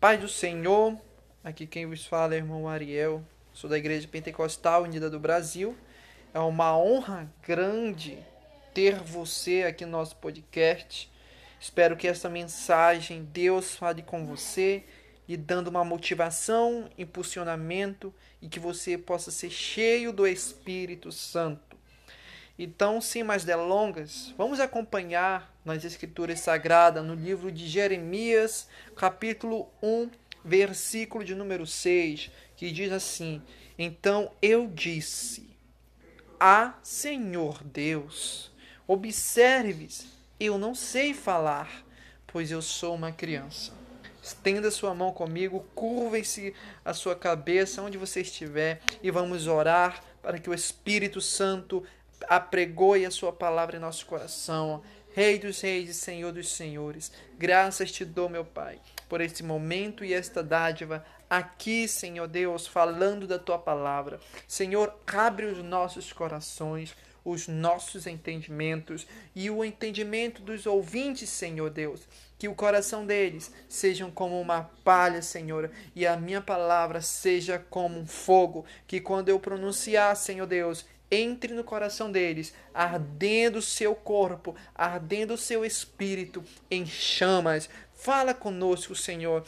Pai do Senhor, aqui quem vos fala é o irmão Ariel, sou da Igreja Pentecostal Unida do Brasil. É uma honra grande ter você aqui no nosso podcast. Espero que essa mensagem Deus fale com você, lhe dando uma motivação, impulsionamento e que você possa ser cheio do Espírito Santo. Então, sem mais delongas, vamos acompanhar nas Escrituras Sagradas, no livro de Jeremias, capítulo 1, versículo de número 6, que diz assim: Então eu disse: Ah, Senhor Deus, observes, eu não sei falar, pois eu sou uma criança. Estenda sua mão comigo, curve-se a sua cabeça onde você estiver e vamos orar para que o Espírito Santo apregoe a sua palavra em nosso coração. Rei dos reis e Senhor dos senhores, graças te dou, meu Pai, por este momento e esta dádiva aqui, Senhor Deus, falando da tua palavra. Senhor, abre os nossos corações, os nossos entendimentos e o entendimento dos ouvintes, Senhor Deus. Que o coração deles sejam como uma palha, Senhor, e a minha palavra seja como um fogo, que quando eu pronunciar, Senhor Deus, entre no coração deles, ardendo o seu corpo, ardendo o seu espírito em chamas. Fala conosco, Senhor,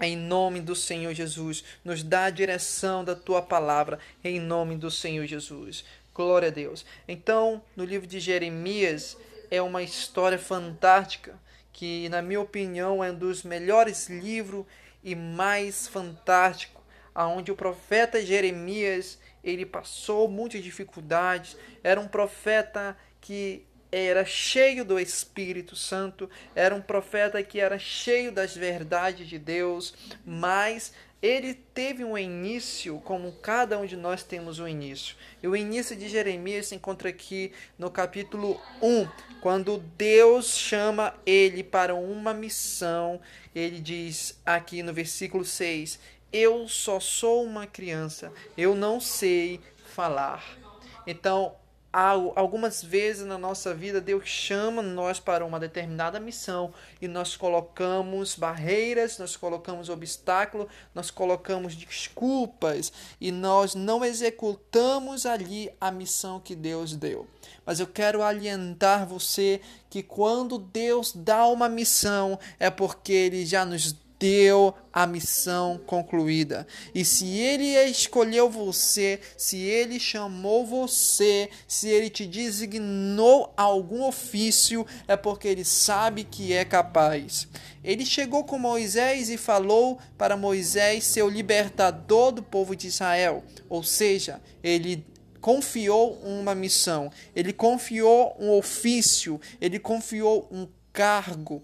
em nome do Senhor Jesus. Nos dá a direção da tua palavra, em nome do Senhor Jesus. Glória a Deus. Então, no livro de Jeremias, é uma história fantástica, que, na minha opinião, é um dos melhores livros e mais fantástico, aonde o profeta Jeremias ele passou muitas dificuldades, era um profeta que era cheio do Espírito Santo, era um profeta que era cheio das verdades de Deus, mas ele teve um início como cada um de nós temos um início. E o início de Jeremias se encontra aqui no capítulo 1, quando Deus chama ele para uma missão. Ele diz aqui no versículo 6: eu só sou uma criança, eu não sei falar. Então, algumas vezes na nossa vida Deus chama nós para uma determinada missão e nós colocamos barreiras, nós colocamos obstáculos, nós colocamos desculpas e nós não executamos ali a missão que Deus deu. Mas eu quero alientar você que quando Deus dá uma missão é porque ele já nos deu a missão concluída. E se ele escolheu você, se ele chamou você, se ele te designou algum ofício, é porque ele sabe que é capaz. Ele chegou com Moisés e falou para Moisés ser o libertador do povo de Israel. Ou seja, ele confiou uma missão, ele confiou um ofício, ele confiou um cargo.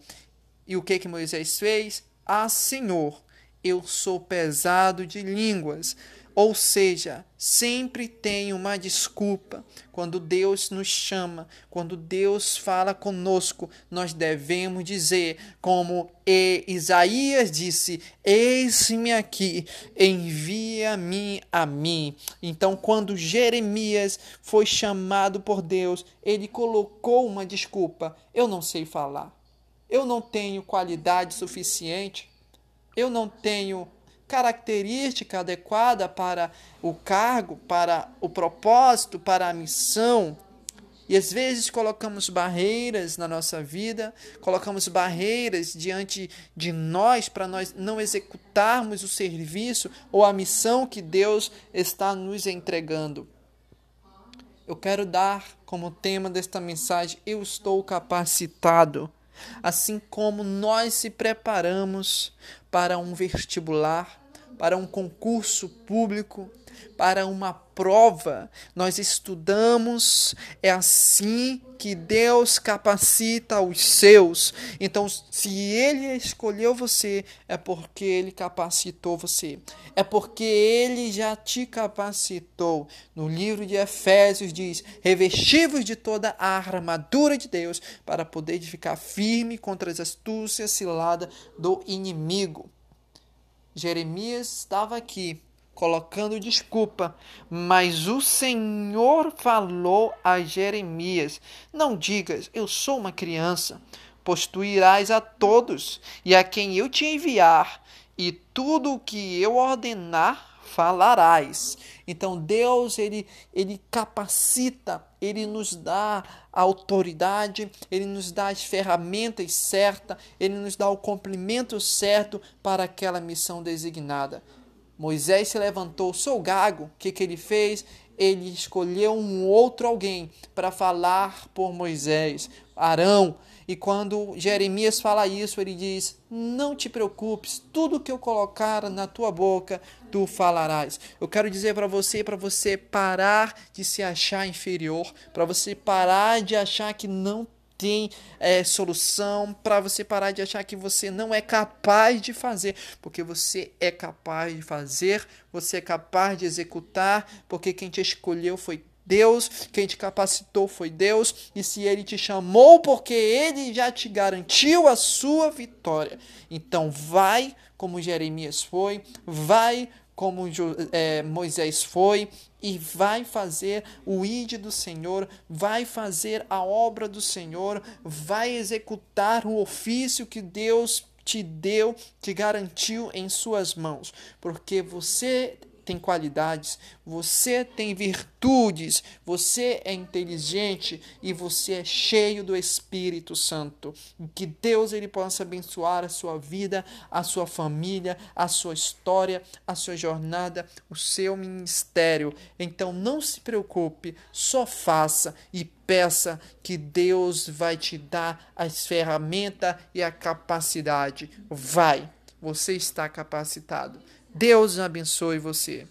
E o que que Moisés fez? Ah, Senhor, eu sou pesado de línguas. Ou seja, sempre tem uma desculpa. Quando Deus nos chama, quando Deus fala conosco, nós devemos dizer, como Isaías disse: Eis-me aqui, envia-me a mim. Então, quando Jeremias foi chamado por Deus, ele colocou uma desculpa: Eu não sei falar eu não tenho qualidade suficiente, eu não tenho característica adequada para o cargo, para o propósito, para a missão. E às vezes colocamos barreiras na nossa vida, colocamos barreiras diante de nós para nós não executarmos o serviço ou a missão que Deus está nos entregando. Eu quero dar como tema desta mensagem: Eu estou capacitado assim como nós se preparamos para um vestibular, para um concurso público, para uma prova, nós estudamos, é assim que Deus capacita os seus. Então, se Ele escolheu você, é porque Ele capacitou você, é porque Ele já te capacitou. No livro de Efésios diz: revestivos de toda a armadura de Deus para poder ficar firme contra as astúcias ciladas do inimigo. Jeremias estava aqui colocando desculpa, mas o Senhor falou a Jeremias: Não digas, eu sou uma criança, pois tu irás a todos, e a quem eu te enviar, e tudo o que eu ordenar falarás. Então Deus ele ele capacita, ele nos dá a autoridade, ele nos dá as ferramentas certas, ele nos dá o cumprimento certo para aquela missão designada. Moisés se levantou, sou gago, o que, que ele fez? Ele escolheu um outro alguém para falar por Moisés, Arão. E quando Jeremias fala isso, ele diz: Não te preocupes, tudo que eu colocar na tua boca, tu falarás. Eu quero dizer para você, para você parar de se achar inferior, para você parar de achar que não tem é, solução, para você parar de achar que você não é capaz de fazer, porque você é capaz de fazer, você é capaz de executar, porque quem te escolheu foi Deus, quem te capacitou foi Deus, e se ele te chamou, porque ele já te garantiu a sua vitória. Então vai como Jeremias foi, vai como é, Moisés foi, e vai fazer o ide do Senhor, vai fazer a obra do Senhor, vai executar o ofício que Deus te deu, te garantiu em suas mãos, porque você tem qualidades, você tem virtudes, você é inteligente e você é cheio do Espírito Santo. Que Deus ele possa abençoar a sua vida, a sua família, a sua história, a sua jornada, o seu ministério. Então não se preocupe, só faça e peça que Deus vai te dar as ferramentas e a capacidade. Vai, você está capacitado. Deus abençoe você.